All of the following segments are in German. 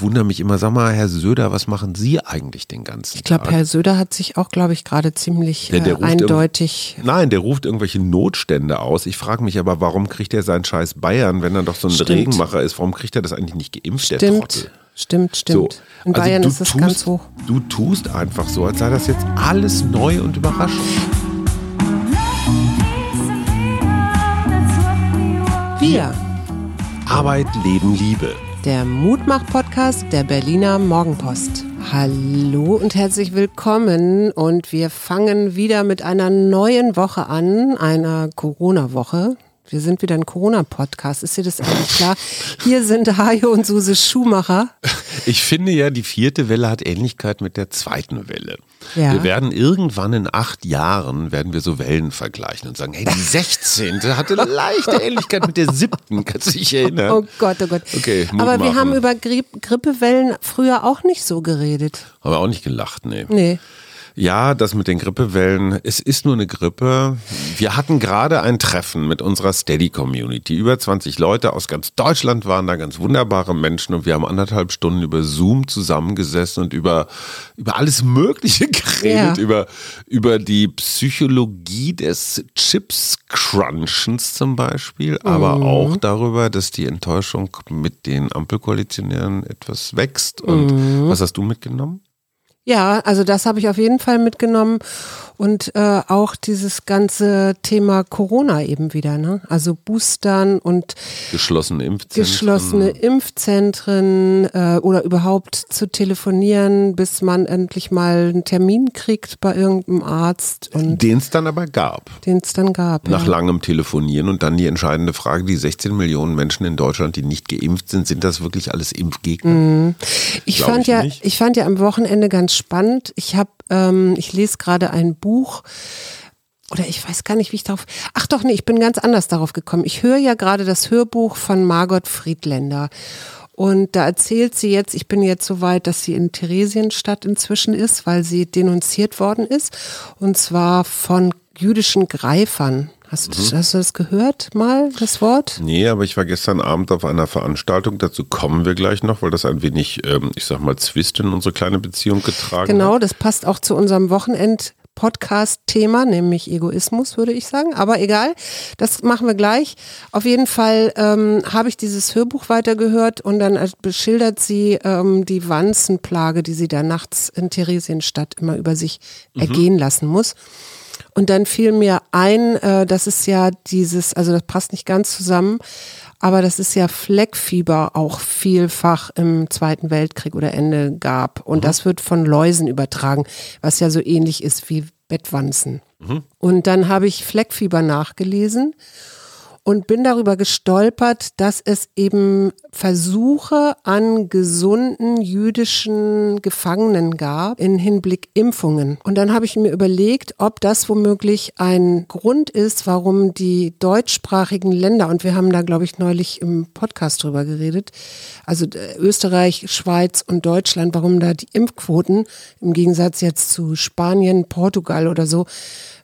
ich wundere mich immer, sag mal, Herr Söder, was machen Sie eigentlich den ganzen Ich glaube, Tag? Herr Söder hat sich auch, glaube ich, gerade ziemlich äh, eindeutig. Nein, der ruft irgendwelche Notstände aus. Ich frage mich aber, warum kriegt er seinen scheiß Bayern, wenn er doch so ein Stimmt. Regenmacher ist? Warum kriegt er das eigentlich nicht geimpft, der Trottel? Stimmt, stimmt, stimmt. In also Bayern ist es tust, ganz hoch. Du tust einfach so, als sei das jetzt alles neu und überraschend. Wir, Arbeit, Leben, Liebe. Der Mutmach-Podcast der Berliner Morgenpost. Hallo und herzlich willkommen und wir fangen wieder mit einer neuen Woche an, einer Corona-Woche. Wir sind wieder ein Corona-Podcast, ist dir das eigentlich klar? Hier sind Hajo und Suse Schumacher. Ich finde ja, die vierte Welle hat Ähnlichkeit mit der zweiten Welle. Ja. Wir werden irgendwann in acht Jahren, werden wir so Wellen vergleichen und sagen, hey, die 16. hatte leichte Ähnlichkeit mit der siebten. Kannst du dich erinnern? Oh Gott, oh Gott. Okay, Mut Aber wir machen. haben über Gri Grippewellen früher auch nicht so geredet. Haben wir auch nicht gelacht, nee. Nee. Ja, das mit den Grippewellen, es ist nur eine Grippe. Wir hatten gerade ein Treffen mit unserer Steady-Community. Über 20 Leute aus ganz Deutschland waren da, ganz wunderbare Menschen und wir haben anderthalb Stunden über Zoom zusammengesessen und über, über alles Mögliche geredet, Ja. über, über die Psychologie des Chips-Crunchens zum Beispiel, aber Mhm. auch darüber, dass die Enttäuschung mit den Ampelkoalitionären etwas wächst. Und Mhm. was hast du mitgenommen? Ja, also das habe ich auf jeden Fall mitgenommen und äh, auch dieses ganze Thema Corona eben wieder, ne? Also Boostern und Geschlossene Impfzentren. geschlossene Impfzentren äh, oder überhaupt zu telefonieren, bis man endlich mal einen Termin kriegt bei irgendeinem Arzt und Den es dann aber gab. den es dann gab. Nach ja. langem Telefonieren und dann die entscheidende Frage, die 16 Millionen Menschen in Deutschland, die nicht geimpft sind, sind das wirklich alles Impfgegner? Ich Glaub fand ich ja, nicht. ich fand ja am Wochenende ganz spannend. Ich habe, ähm, ich lese gerade ein Buch oder ich weiß gar nicht, wie ich darauf. Ach doch, nee, ich bin ganz anders darauf gekommen. Ich höre ja gerade das Hörbuch von Margot Friedländer. Und da erzählt sie jetzt, ich bin jetzt so weit, dass sie in Theresienstadt inzwischen ist, weil sie denunziert worden ist. Und zwar von jüdischen Greifern. Hast, Mhm. du- hast du das gehört mal, das Wort? Nee, aber ich war gestern Abend auf einer Veranstaltung, dazu kommen wir gleich noch, weil das ein wenig, ähm, ich sag mal, Zwist in unsere kleine Beziehung getragen Genau, hat. das passt auch zu unserem Wochenend-Podcast-Thema, nämlich Egoismus, würde ich sagen. Aber egal, das machen wir gleich. Auf jeden Fall ähm, habe ich dieses Hörbuch weitergehört und dann beschildert sie ähm, die Wanzenplage, die sie da nachts in Theresienstadt immer über sich ergehen lassen muss. Und dann fiel mir ein, äh, das ist ja dieses, also das passt nicht ganz zusammen, aber das ist ja Fleckfieber auch vielfach im Zweiten Weltkrieg oder Ende gab. Und das wird von Läusen übertragen, was ja so ähnlich ist wie Bettwanzen. Und dann habe ich Fleckfieber nachgelesen und bin darüber gestolpert, dass es eben Versuche an gesunden jüdischen Gefangenen gab in Hinblick Impfungen. Und dann habe ich mir überlegt, ob das womöglich ein Grund ist, warum die deutschsprachigen Länder, und wir haben da, glaube ich, neulich im Podcast drüber geredet, also äh, Österreich, Schweiz und Deutschland, warum da die Impfquoten im Gegensatz jetzt zu Spanien, Portugal oder so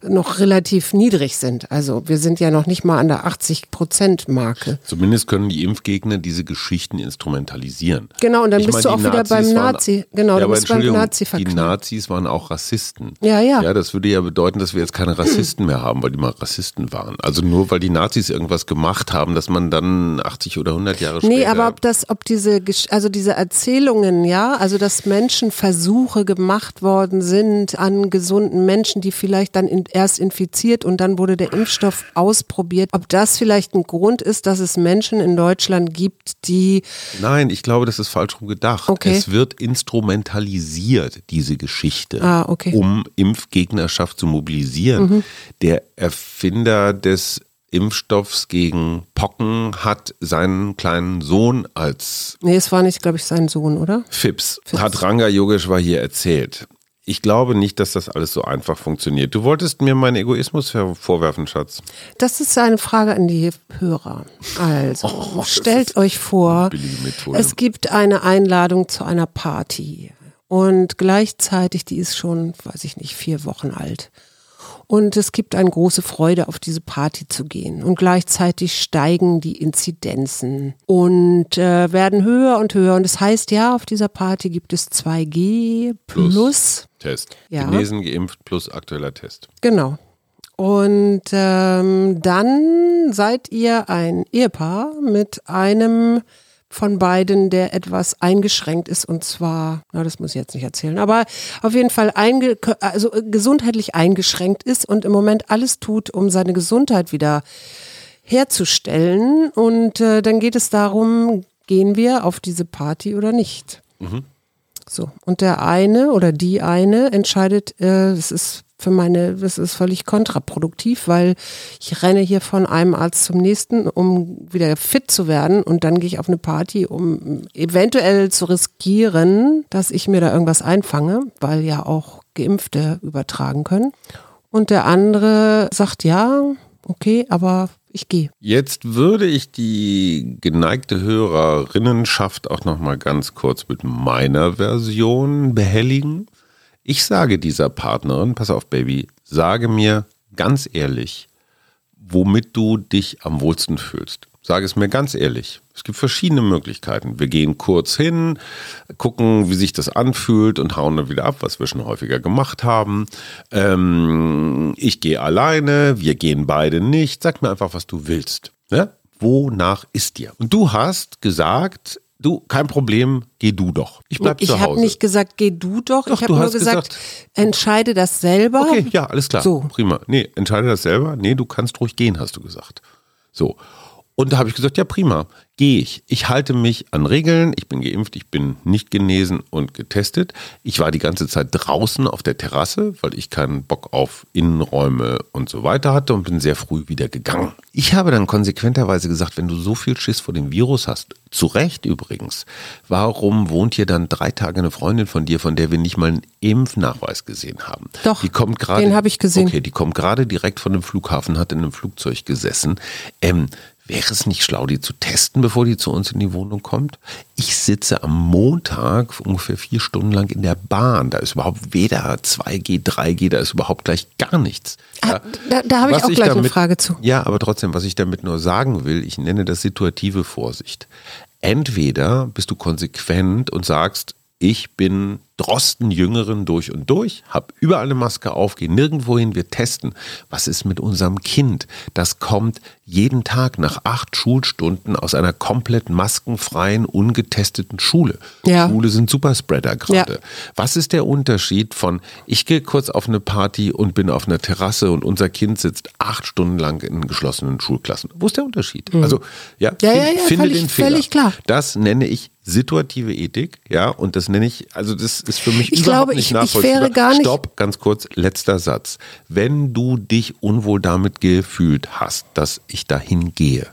noch relativ niedrig sind. Also wir sind ja noch nicht mal an der 80 Prozent Marke. Zumindest können die Impfgegner diese Geschichten instrumentalisieren. Genau, und dann Ich bist meine, du die auch wieder Nazis beim waren- Nazi. Genau, ja, du bist beim Nazi die verknallt. Nazis waren auch Rassisten. Ja, ja. Ja, das würde ja bedeuten, dass wir jetzt keine Rassisten mehr haben, weil die mal Rassisten waren. Also nur weil die Nazis irgendwas gemacht haben, dass man dann 80 oder 100 Jahre später... Nee, aber ob das, ob diese, also diese Erzählungen, ja, also dass Menschen Versuche gemacht worden sind an gesunden Menschen, die vielleicht dann in, erst infiziert und dann wurde der Impfstoff ausprobiert, ob das vielleicht ein Grund ist, dass es Menschen in Deutschland gibt, die, Nein, ich glaube, das ist falsch rum gedacht. Okay. Es wird instrumentalisiert, diese Geschichte, Ah, okay. Mhm. um Impfgegnerschaft zu mobilisieren. Der Erfinder des Impfstoffs gegen Pocken hat seinen kleinen Sohn als nee, es war nicht, glaube ich, sein Sohn, oder? Fips, Fips. hat Ranga Yogeshwar hier erzählt. Ich glaube nicht, dass das alles so einfach funktioniert. Du wolltest mir meinen Egoismus vorwerfen, Schatz. Das ist eine Frage an die Hörer. Also, Oh, stellt euch vor, es gibt eine Einladung zu einer Party und gleichzeitig, die ist schon, weiß ich nicht, vier Wochen alt. Und es gibt eine große Freude, auf diese Party zu gehen. Und gleichzeitig steigen die Inzidenzen und äh, werden höher und höher. Und das heißt, ja, auf dieser Party gibt es 2G plus, plus Test. Ja. Genesen, geimpft plus aktueller Test. Genau. Und ähm, dann seid ihr ein Ehepaar mit einem von beiden, der etwas eingeschränkt ist und zwar, na, das muss ich jetzt nicht erzählen, aber auf jeden Fall einge also gesundheitlich eingeschränkt ist und im Moment alles tut, um seine Gesundheit wieder herzustellen. Und äh, dann geht es darum, gehen wir auf diese Party oder nicht. Mhm. So, und der eine oder die eine entscheidet, äh, es ist für meine, das ist völlig kontraproduktiv, weil ich renne hier von einem Arzt zum nächsten, um wieder fit zu werden und dann gehe ich auf eine Party, um eventuell zu riskieren, dass ich mir da irgendwas einfange, weil ja auch Geimpfte übertragen können. Und der andere sagt ja, okay, aber ich gehe. Jetzt würde ich die geneigte Hörerinnenschaft auch noch mal ganz kurz mit meiner Version behelligen. Ich sage dieser Partnerin, pass auf, Baby, sage mir ganz ehrlich, womit du dich am wohlsten fühlst. Sage es mir ganz ehrlich. Es gibt verschiedene Möglichkeiten. Wir gehen kurz hin, gucken, wie sich das anfühlt und hauen dann wieder ab, was wir schon häufiger gemacht haben. Ähm, ich gehe alleine, wir gehen beide nicht. Sag mir einfach, was du willst. Ja? Wonach ist dir? Und du hast gesagt, Du, kein Problem, geh du doch. Ich bleib ich zu Hause. Ich habe nicht gesagt, geh du doch. doch ich habe nur gesagt, gesagt, entscheide das selber. Okay, ja, alles klar. So. Prima. Nee, entscheide das selber. Nee, du kannst ruhig gehen, hast du gesagt. So. Und da habe ich gesagt, ja prima, gehe ich. Ich halte mich an Regeln, ich bin geimpft, ich bin nicht genesen und getestet. Ich war die ganze Zeit draußen auf der Terrasse, weil ich keinen Bock auf Innenräume und so weiter hatte und bin sehr früh wieder gegangen. Ich habe dann konsequenterweise gesagt, wenn du so viel Schiss vor dem Virus hast, zu Recht übrigens, warum wohnt hier dann drei Tage eine Freundin von dir, von der wir nicht mal einen Impfnachweis gesehen haben? Doch, die kommt grade, den habe ich gesehen. Okay, die kommt gerade direkt von dem Flughafen, hat in einem Flugzeug gesessen. Ähm, Wäre es nicht schlau, die zu testen, bevor die zu uns in die Wohnung kommt? Ich sitze am Montag ungefähr vier Stunden lang in der Bahn. Da ist überhaupt weder 2G, 3G, da ist überhaupt gleich gar nichts. Ah, ja, da, da habe ich auch ich gleich damit, eine Frage zu. Ja, aber trotzdem, was ich damit nur sagen will, ich nenne das situative Vorsicht. Entweder bist du konsequent und sagst, ich bin Drosten Jüngeren durch und durch, hab überall eine Maske auf, gehe nirgendwo hin, wir testen. Was ist mit unserem Kind? Das kommt jeden Tag nach acht Schulstunden aus einer komplett maskenfreien, ungetesteten Schule. Ja. Schule sind Superspreader gerade. Ja. Was ist der Unterschied von, ich gehe kurz auf eine Party und bin auf einer Terrasse und unser Kind sitzt acht Stunden lang in geschlossenen Schulklassen? Wo ist der Unterschied? Mhm. Also, ja, ja, ja, ja finde völlig, den Fehler. Völlig klar. Das nenne ich situative Ethik, ja, und das nenne ich, also das ist für mich ich überhaupt glaube, nicht ich, nachvollziehbar. Ich wäre gar nicht Stopp, ganz kurz, letzter Satz. Wenn du dich unwohl damit gefühlt hast, dass ich dahin gehe,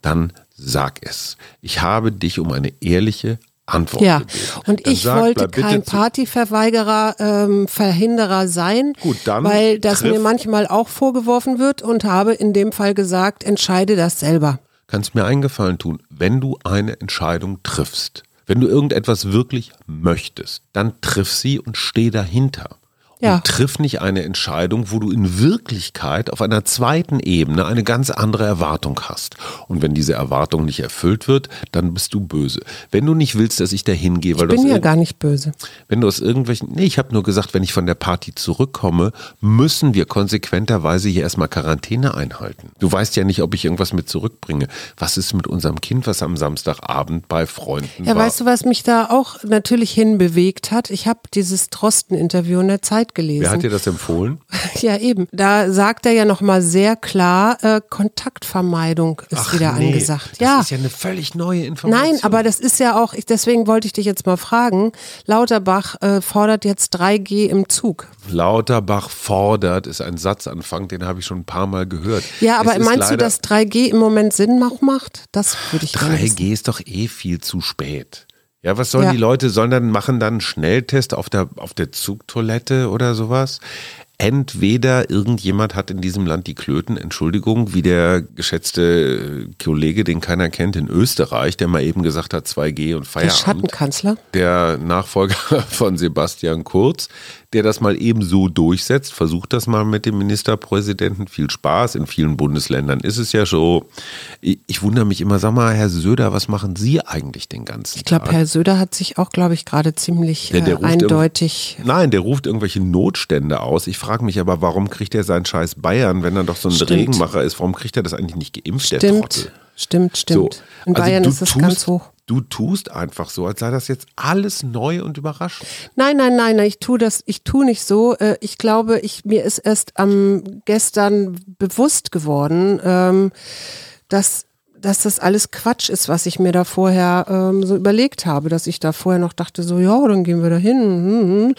dann sag es. Ich habe dich um eine ehrliche Antwort ja. gebeten. Und dann ich sag, wollte kein Partyverweigerer, ähm, Verhinderer sein, Gut, dann weil das mir manchmal auch vorgeworfen wird und habe in dem Fall gesagt, entscheide das selber. Kannst mir einen Gefallen tun, wenn du eine Entscheidung triffst, wenn du irgendetwas wirklich möchtest, dann triff sie und steh dahinter. Ja. Und triff nicht eine Entscheidung, wo du in Wirklichkeit auf einer zweiten Ebene eine ganz andere Erwartung hast. Und wenn diese Erwartung nicht erfüllt wird, dann bist du böse. Wenn du nicht willst, dass ich da hingehe, weil ich bin ja gar nicht böse. Wenn du aus irgendwelchen, nee, ich habe nur gesagt, wenn ich von der Party zurückkomme, müssen wir konsequenterweise hier erstmal Quarantäne einhalten. Du weißt ja nicht, ob ich irgendwas mit zurückbringe. Was ist mit unserem Kind, was am Samstagabend bei Freunden ja, war? Ja, weißt du, was mich da auch natürlich hinbewegt hat? Ich habe dieses Drosten-Interview in der Zeit Zeit gelesen. Wer hat dir das empfohlen? Ja, eben. Da sagt er ja nochmal sehr klar, äh, Kontaktvermeidung ist Ach, wieder nee, angesagt. Das ja. ist ja eine völlig neue Information. Nein, aber das ist ja auch, ich, deswegen wollte ich dich jetzt mal fragen. Lauterbach äh, fordert jetzt 3G im Zug. Lauterbach fordert ist ein Satzanfang, den habe ich schon ein paar Mal gehört. Ja, aber meinst du, dass 3G im Moment Sinn macht? Das würde ich 3G ist doch eh viel zu spät. Ja, was sollen ja. die Leute, sollen dann machen dann einen Schnelltest auf der, auf der Zugtoilette oder sowas? Entweder irgendjemand hat in diesem Land die Klöten, Entschuldigung, wie der geschätzte Kollege, den keiner kennt in Österreich, der mal eben gesagt hat 2G und Feierabend. Der Schattenkanzler? Der Nachfolger von Sebastian Kurz, der das mal eben so durchsetzt. Versucht das mal mit dem Ministerpräsidenten. Viel Spaß. In vielen Bundesländern ist es ja so. Ich, ich wundere mich immer, sag mal, Herr Söder, was machen Sie eigentlich den ganzen ich glaub, Tag? Ich glaube, Herr Söder hat sich auch, glaube ich, gerade ziemlich der, der äh, eindeutig. Nein, der ruft irgendwelche Notstände aus. Ich frage mich aber, warum kriegt er seinen Scheiß Bayern, wenn er doch so ein stimmt. Regenmacher ist? Warum kriegt er das eigentlich nicht geimpft, stimmt. der Trottel? Stimmt, stimmt. So. In also Bayern ist das tust, ganz hoch. Du tust einfach so, als sei das jetzt alles neu und überraschend. Nein, nein, nein, nein ich tue das, ich tue nicht so. Äh, ich glaube, ich, mir ist erst am gestern bewusst geworden, ähm, dass dass das alles Quatsch ist, was ich mir da vorher ähm, so überlegt habe, dass ich da vorher noch dachte, so ja, dann gehen wir da hin, hm, hm,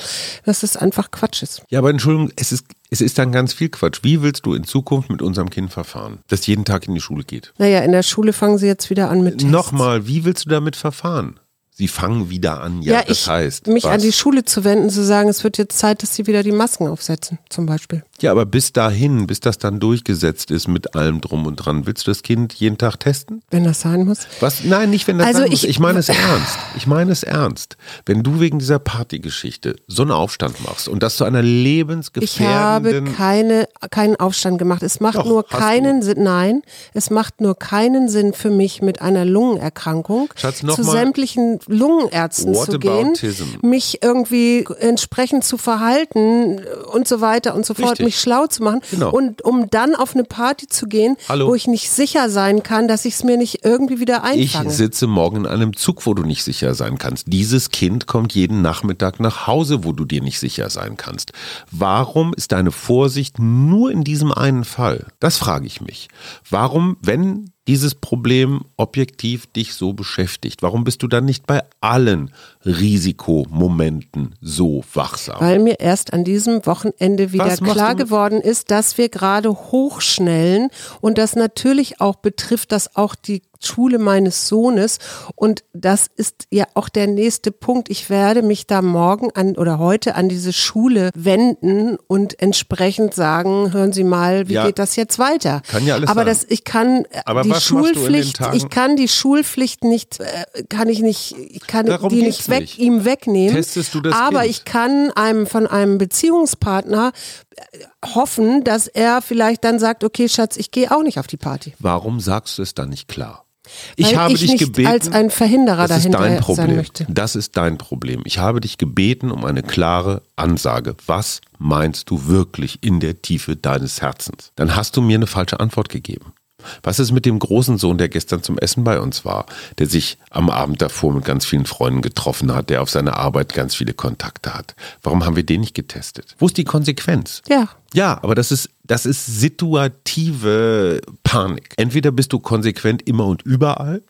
dass das einfach Quatsch ist. Ja, aber Entschuldigung, es ist, es ist dann ganz viel Quatsch. Wie willst du in Zukunft mit unserem Kind verfahren, das jeden Tag in die Schule geht? Naja, in der Schule fangen sie jetzt wieder an mit Tests. Nochmal, wie willst du damit verfahren? Sie fangen wieder an, ja, ja das ich, heißt. Mich was? an die Schule zu wenden, zu sagen, es wird jetzt Zeit, dass sie wieder die Masken aufsetzen, zum Beispiel. Ja, aber bis dahin, bis das dann durchgesetzt ist mit allem drum und dran, willst du das Kind jeden Tag testen? Wenn das sein muss? Was? Nein, nicht wenn das also sein ich, muss. Ich meine es ernst. Ich meine es ernst. Wenn du wegen dieser Partygeschichte so einen Aufstand machst und das zu einer lebensgefährdenden... Ich habe keine, keinen Aufstand gemacht. Es macht Doch, nur keinen Sinn, nein, es macht nur keinen Sinn für mich mit einer Lungenerkrankung Schatz, zu sämtlichen Lungenärzten zu gehen, mich irgendwie entsprechend zu verhalten und so weiter und so fort. Richtig mich schlau zu machen genau. und um dann auf eine Party zu gehen, Hallo. wo ich nicht sicher sein kann, dass ich es mir nicht irgendwie wieder einfange. Ich sitze morgen in einem Zug, wo du nicht sicher sein kannst. Dieses Kind kommt jeden Nachmittag nach Hause, wo du dir nicht sicher sein kannst. Warum ist deine Vorsicht nur in diesem einen Fall? Das frage ich mich. Warum, wenn dieses Problem objektiv dich so beschäftigt? Warum bist du dann nicht bei allen Risikomomenten so wachsam? Weil mir erst an diesem Wochenende wieder klar geworden ist, dass wir gerade hochschnellen und das natürlich auch betrifft, dass auch die Schule meines Sohnes. Und das ist ja auch der nächste Punkt. Ich werde mich da morgen an oder heute an diese Schule wenden und entsprechend sagen, hören Sie mal, wie ja, geht das jetzt weiter? Kann ja alles Aber sein. das, ich kann Aber die Schulpflicht, ich kann die Schulpflicht nicht, äh, kann ich nicht, ich kann Darum die nicht, weg, nicht ihm wegnehmen. Testest du das Aber kind? ich kann einem von einem Beziehungspartner äh, hoffen, dass er vielleicht dann sagt, okay, Schatz, ich gehe auch nicht auf die Party. Warum sagst du es dann nicht klar? Ich habe ich dich gebeten, als ein Verhinderer das dahinter ist dein Problem. sein möchte. Das ist dein Problem. Ich habe dich gebeten um eine klare Ansage. Was meinst du wirklich in der Tiefe deines Herzens? Dann hast du mir eine falsche Antwort gegeben. Was ist mit dem großen Sohn, der gestern zum Essen bei uns war, der sich am Abend davor mit ganz vielen Freunden getroffen hat, der auf seiner Arbeit ganz viele Kontakte hat? Warum haben wir den nicht getestet? Wo ist die Konsequenz? Ja. Ja, aber das ist, das ist situative Panik. Entweder bist du konsequent immer und überall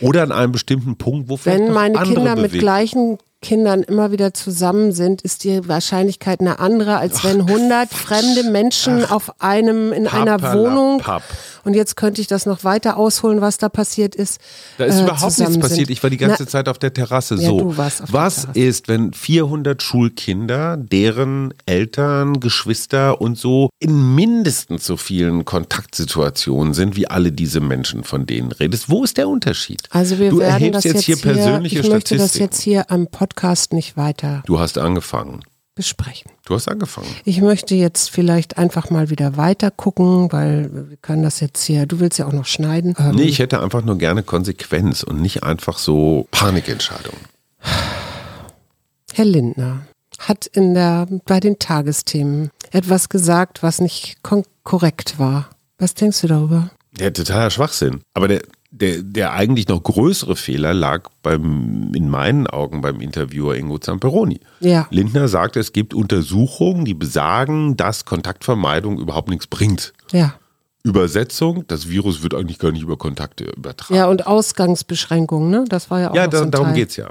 oder an einem bestimmten Punkt, wo vielleicht Wenn meine Kinder bewegen. mit gleichen Kindern immer wieder zusammen sind, ist die Wahrscheinlichkeit eine andere, als wenn 100 Ach, fremde Menschen Ach, auf einem in einer Wohnung Papp. und jetzt könnte ich das noch weiter ausholen, was da passiert ist. Da ist äh, überhaupt nichts passiert. Ich war die ganze Na, Zeit auf der Terrasse. Ja, so, was ist, wenn 400 Schulkinder, deren Eltern, Geschwister und so in mindestens so vielen Kontaktsituationen sind wie alle diese Menschen, von denen redest? Wo ist der Unterschied? Also wir du werden das jetzt hier persönliche ich möchte das jetzt hier am Podcast Podcast nicht weiter. Du hast angefangen. Besprechen. Du hast angefangen. Ich möchte jetzt vielleicht einfach mal wieder weiter gucken, weil wir können das jetzt hier, du willst ja auch noch schneiden. Ähm, nee, ich hätte einfach nur gerne Konsequenz und nicht einfach so Panikentscheidungen. Herr Lindner hat in der, bei den Tagesthemen etwas gesagt, was nicht korrekt war. Was denkst du darüber? Der totaler Schwachsinn. Aber der, der, der eigentlich noch größere Fehler lag beim, in meinen Augen beim Interviewer Ingo Zamperoni. Ja. Lindner sagte, es gibt Untersuchungen, die besagen, dass Kontaktvermeidung überhaupt nichts bringt. Ja. Übersetzung, das Virus wird eigentlich gar nicht über Kontakte übertragen. Ja, und Ausgangsbeschränkungen, ne? Das war ja auch Ja, da, so darum Teil. geht's ja.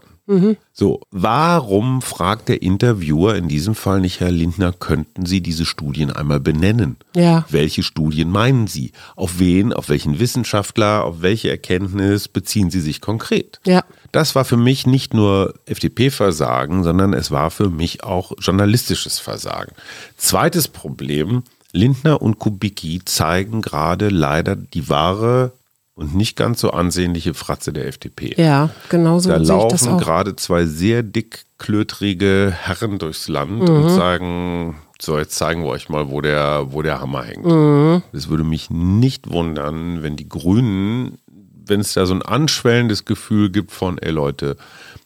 So, warum fragt der Interviewer in diesem Fall nicht, Herr Lindner, könnten Sie diese Studien einmal benennen? Ja. Welche Studien meinen Sie? Auf wen, auf welchen Wissenschaftler, auf welche Erkenntnis beziehen Sie sich konkret? Ja. Das war für mich nicht nur FDP-Versagen, sondern es war für mich auch journalistisches Versagen. Zweites Problem, Lindner und Kubicki zeigen gerade leider die wahre und nicht ganz so ansehnliche Fratze der FDP. Ja, genau so Da sehe ich das laufen gerade zwei sehr dickklötrige Herren durchs Land Mhm. und sagen, so jetzt zeigen wir euch mal, wo der, wo der Hammer hängt. Mhm. Es würde mich nicht wundern, wenn die Grünen, wenn es da so ein anschwellendes Gefühl gibt von, ey Leute,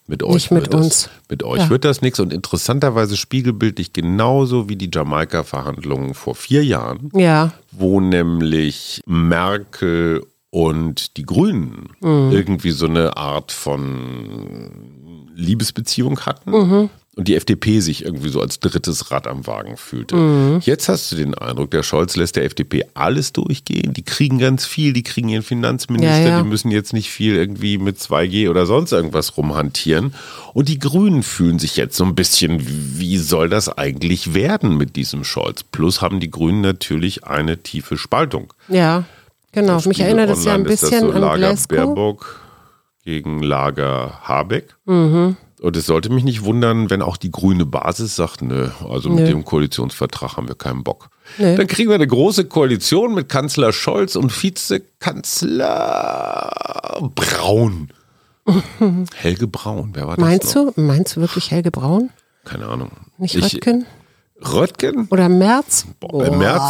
mit euch Nicht mit wird das, uns. mit euch Ja. wird das nichts und interessanterweise spiegelbildlich genauso wie die Jamaika-Verhandlungen vor vier Jahren Ja, wo nämlich Merkel und die Grünen Mhm. irgendwie so eine Art von Liebesbeziehung hatten Mhm. Und die FDP sich irgendwie so als drittes Rad am Wagen fühlte. Mhm. Jetzt hast du den Eindruck, der Scholz lässt der FDP alles durchgehen. Die kriegen ganz viel, die kriegen ihren Finanzminister, Ja, ja. die müssen jetzt nicht viel irgendwie mit 2G oder sonst irgendwas rumhantieren. Und die Grünen fühlen sich jetzt so ein bisschen, wie soll das eigentlich werden mit diesem Scholz? Plus haben die Grünen natürlich eine tiefe Spaltung. ja, genau. Mich erinnert das ja ein bisschen so an Lager Glasgow. Baerbock gegen Lager Habeck. Mhm. Und es sollte mich nicht wundern, wenn auch die grüne Basis sagt, nö, also mit Nö. dem Koalitionsvertrag haben wir keinen Bock. Nö. Dann kriegen wir eine große Koalition mit Kanzler Scholz und Vizekanzler Braun. Helge Braun, wer war das Meinst noch? du, meinst du wirklich Helge Braun? Keine Ahnung. Nicht Ich- Röttgen? Röttgen? Oder Merz? Boah, Im März?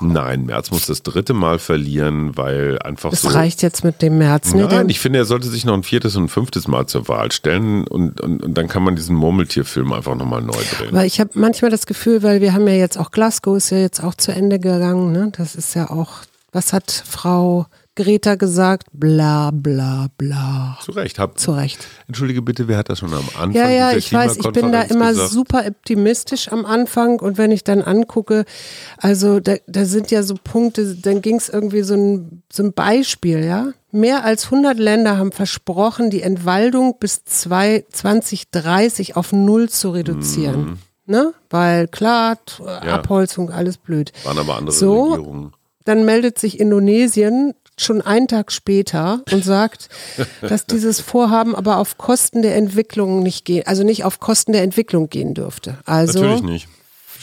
Nein, März muss das dritte Mal verlieren, weil einfach Es so. reicht jetzt mit dem März. Ne? Nein, ich finde, er sollte sich noch ein viertes und ein fünftes Mal zur Wahl stellen und, und, und dann kann man diesen Murmeltierfilm einfach nochmal neu drehen. Weil ich habe manchmal das Gefühl, weil wir haben ja jetzt auch Glasgow ist ja jetzt auch zu Ende gegangen. Ne? Das ist ja auch, was hat Frau Greta gesagt? Bla bla bla. Zu Recht. Hab, Zu Recht. Entschuldige bitte, wer hat das schon am Anfang Ja, ja, ich weiß, ich bin da immer gesagt? super optimistisch am Anfang und wenn ich dann angucke, also da, da sind ja so Punkte, dann ging es irgendwie so ein, so ein Beispiel, ja. Mehr als 100 Länder haben versprochen, die Entwaldung bis zwei- 2030 auf Null zu reduzieren. Ne? Weil klar, t- Abholzung, alles blöd. Waren aber andere So. Regierungen. Dann meldet sich Indonesien schon einen Tag später und sagt, dass dieses Vorhaben aber auf Kosten der Entwicklung nicht gehen, also nicht auf Kosten der Entwicklung gehen dürfte. Also Natürlich nicht.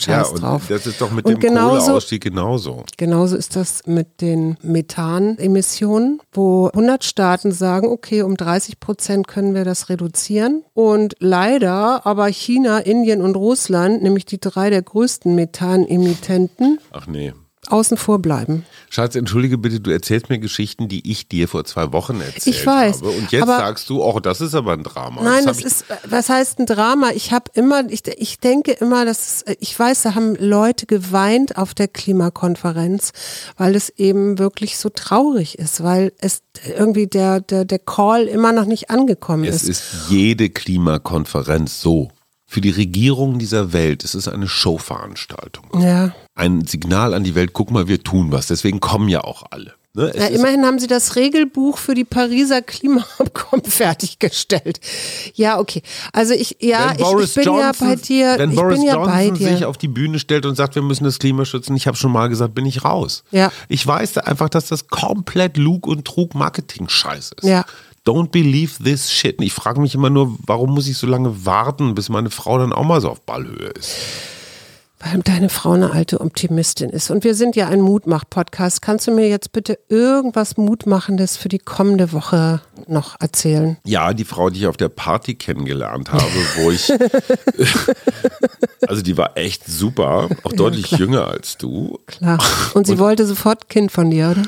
Ja, Scheiß und drauf. das ist doch mit Und dem genauso- Kohleausstieg genauso. Genauso ist das mit den Methanemissionen, wo 100 Staaten sagen, okay, um 30 Prozent können wir das reduzieren. Und leider aber China, Indien und Russland, nämlich die drei der größten Methanemittenten, Ach nee. Außen vor bleiben. Schatz, entschuldige bitte, du erzählst mir Geschichten, die ich dir vor zwei Wochen erzählt Ich weiß, habe. Und jetzt sagst du, oh, das ist aber ein Drama. Nein, das das ist, was heißt ein Drama? Ich habe immer, ich, ich denke immer, dass, ich weiß, da haben Leute geweint auf der Klimakonferenz, weil es eben wirklich so traurig ist, weil es irgendwie der, der, der Call immer noch nicht angekommen Es ist. ist jede Klimakonferenz so. Für die Regierung dieser Welt ist es eine Showveranstaltung. Ja. Ein Signal an die Welt, guck mal, wir tun was. Deswegen kommen ja auch alle. Ne? Ja, immerhin haben sie das Regelbuch für die Pariser Klimaabkommen fertiggestellt. Ja, okay. Also ich, ja, ich, ich bin Johnson, ja bei dir. Wenn ich Boris bin ja Johnson bei dir. sich auf die Bühne stellt und sagt, wir müssen das Klima schützen, ich habe schon mal gesagt, bin ich raus. Ja. Ich weiß einfach, dass das komplett Lug und Trug Marketing-Scheiß ist. Ja. Don't believe this shit. Ich frage mich immer nur, warum muss ich so lange warten, bis meine Frau dann auch mal so auf Ballhöhe ist? Weil deine Frau eine alte Optimistin ist. Und wir sind ja ein Mutmach-Podcast. Kannst du mir jetzt bitte irgendwas Mutmachendes für die kommende Woche noch erzählen? Ja, die Frau, die ich auf der Party kennengelernt habe, wo ich, also die war echt super, auch deutlich jünger als du. Klar. Und sie wollte sofort Kind von dir, oder?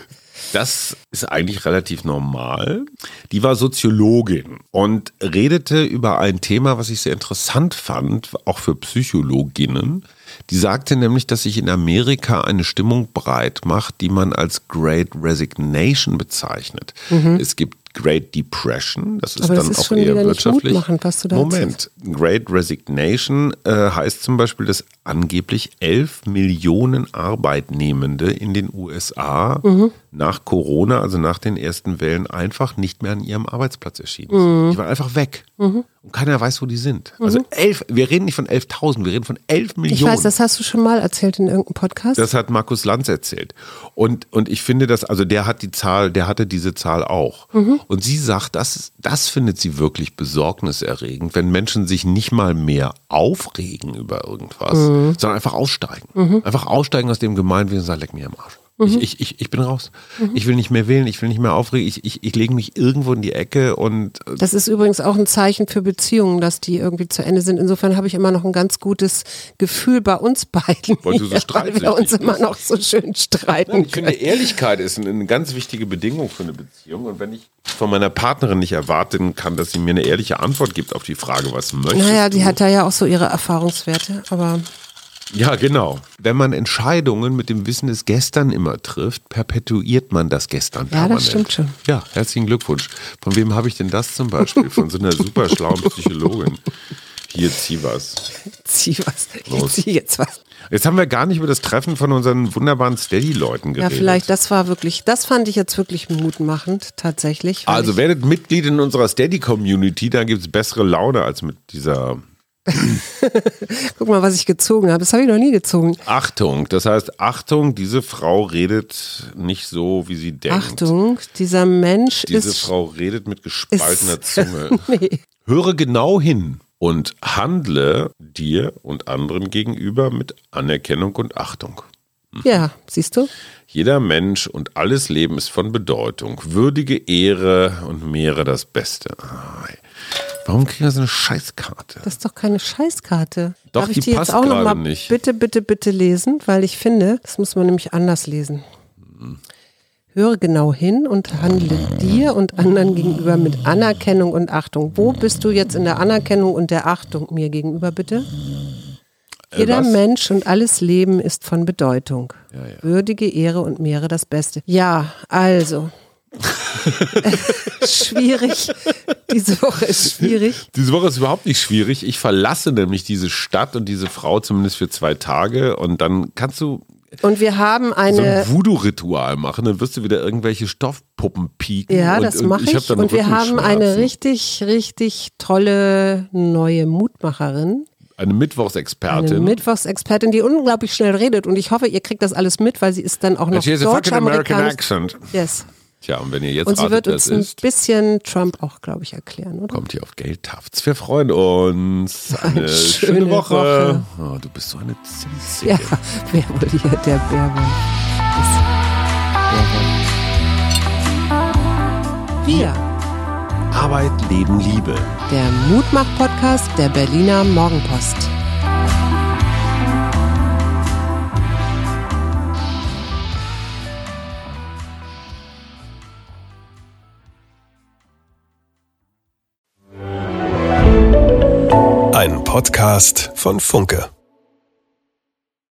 Das ist eigentlich relativ normal. Die war Soziologin und redete über ein Thema, was ich sehr interessant fand, auch für Psychologinnen. Die sagte nämlich, dass sich in Amerika eine Stimmung breit macht, die man als Great Resignation bezeichnet. Es gibt Great Depression. Das ist Aber dann das ist auch eher wirtschaftlich. da Moment. Great Resignation äh, heißt zum Beispiel, dass angeblich 11 Millionen Arbeitnehmende in den USA Mhm. nach Corona, also nach den ersten Wellen, einfach nicht mehr an ihrem Arbeitsplatz erschienen sind. Mhm. Die waren einfach weg. Und keiner weiß, wo die sind. Also elf, wir reden nicht von 11.000, wir reden von 11 Millionen. Ich weiß, das hast du schon mal erzählt in irgendeinem Podcast. Das hat Markus Lanz erzählt. Und, und ich finde das, also der hat die Zahl, der hatte diese Zahl auch. Und sie sagt, das, das findet sie wirklich besorgniserregend, wenn Menschen sich nicht mal mehr aufregen über irgendwas, sondern einfach aussteigen. Einfach aussteigen aus dem Gemeinwesen und sagen, leck mir am Arsch. Ich, ich, ich, ich bin raus. Ich will nicht mehr wählen, ich will nicht mehr aufregen, ich, ich, ich lege mich irgendwo in die Ecke und äh, Das ist übrigens auch ein Zeichen für Beziehungen, dass die irgendwie zu Ende sind. Insofern habe ich immer noch ein ganz gutes Gefühl bei uns beiden, Weil du so hier, weil wir uns immer noch so schön streiten Ich finde, können. Ehrlichkeit ist eine, ganz wichtige Bedingung für eine Beziehung. Und wenn ich von meiner Partnerin nicht erwarten kann, dass sie mir eine ehrliche Antwort gibt auf die Frage, was möchtest Naja, du? die hat da ja auch so ihre Erfahrungswerte, aber Ja, genau. Wenn man Entscheidungen mit dem Wissen des Gestern immer trifft, perpetuiert man das Gestern Ja, das permanent. stimmt schon. Ja, herzlichen Glückwunsch. Von wem habe ich denn das zum Beispiel? Von so einer super schlauen Psychologin. Hier, zieh was. zieh was. Ich Los. zieh jetzt was. Jetzt haben wir gar nicht über das Treffen von unseren wunderbaren Steady-Leuten Ja, geredet. vielleicht, das war wirklich, das fand ich jetzt wirklich mutmachend, tatsächlich. Also ich, werdet Mitglied in unserer Steady-Community, da gibt es bessere Laune als mit dieser guck mal, was ich gezogen habe. Das habe ich noch nie gezogen. Achtung. Das heißt, Achtung, diese Frau redet nicht so, wie sie denkt. Achtung, dieser Mensch Diese ist. Frau redet mit gespaltener Zunge. nee. Höre genau hin und handle dir und anderen gegenüber mit Anerkennung und Achtung. Ja, siehst du? Jeder Mensch und alles Leben ist von Bedeutung. Würdige Ehre und mehre das Beste. Ah. Warum kriegen wir so eine Scheißkarte? Das ist doch keine Scheißkarte. Doch, Darf ich die die jetzt passt auch noch gerade mal nicht. bitte, bitte, bitte lesen? Weil ich finde, das muss man nämlich anders lesen. Höre genau hin und handle dir und anderen gegenüber mit Anerkennung und Achtung. Wo bist du jetzt in der Anerkennung und der Achtung mir gegenüber, bitte? Jeder Äh, was? Mensch und alles Leben ist von Bedeutung. Ja, ja. Würdige Ehre und mehre das Beste. Ja, also. schwierig. Diese Woche ist schwierig. Diese Woche ist überhaupt nicht schwierig. Ich verlasse nämlich diese Stadt und diese Frau zumindest für zwei Tage und dann kannst du Und wir haben so eine. ein Voodoo-Ritual machen. Dann wirst du wieder irgendwelche Stoffpuppen pieken. Ja, und, das mache ich. dann Und wir haben eine richtig, richtig tolle neue Mutmacherin. eine Mittwochsexpertin. Eine Mittwochsexpertin, die unglaublich schnell redet. Und ich hoffe, ihr kriegt das alles mit, weil sie ist dann auch noch she has a fucking American accent. Yes. Tja, und wenn ihr jetzt Und sie ratet, wird uns ein ist, bisschen Trump auch, glaube ich, erklären, oder? kommt hier auf Geldtafts. Wir freuen uns. Eine, Eine schöne, schöne Woche. Oh, du bist so eine Zinzige. Ja, wer wohl hier der Bärwolf ist. Bärwolf. Wir, Arbeit, Leben, Liebe. der Mutmach-Podcast der Berliner Morgenpost. Podcast von Funke.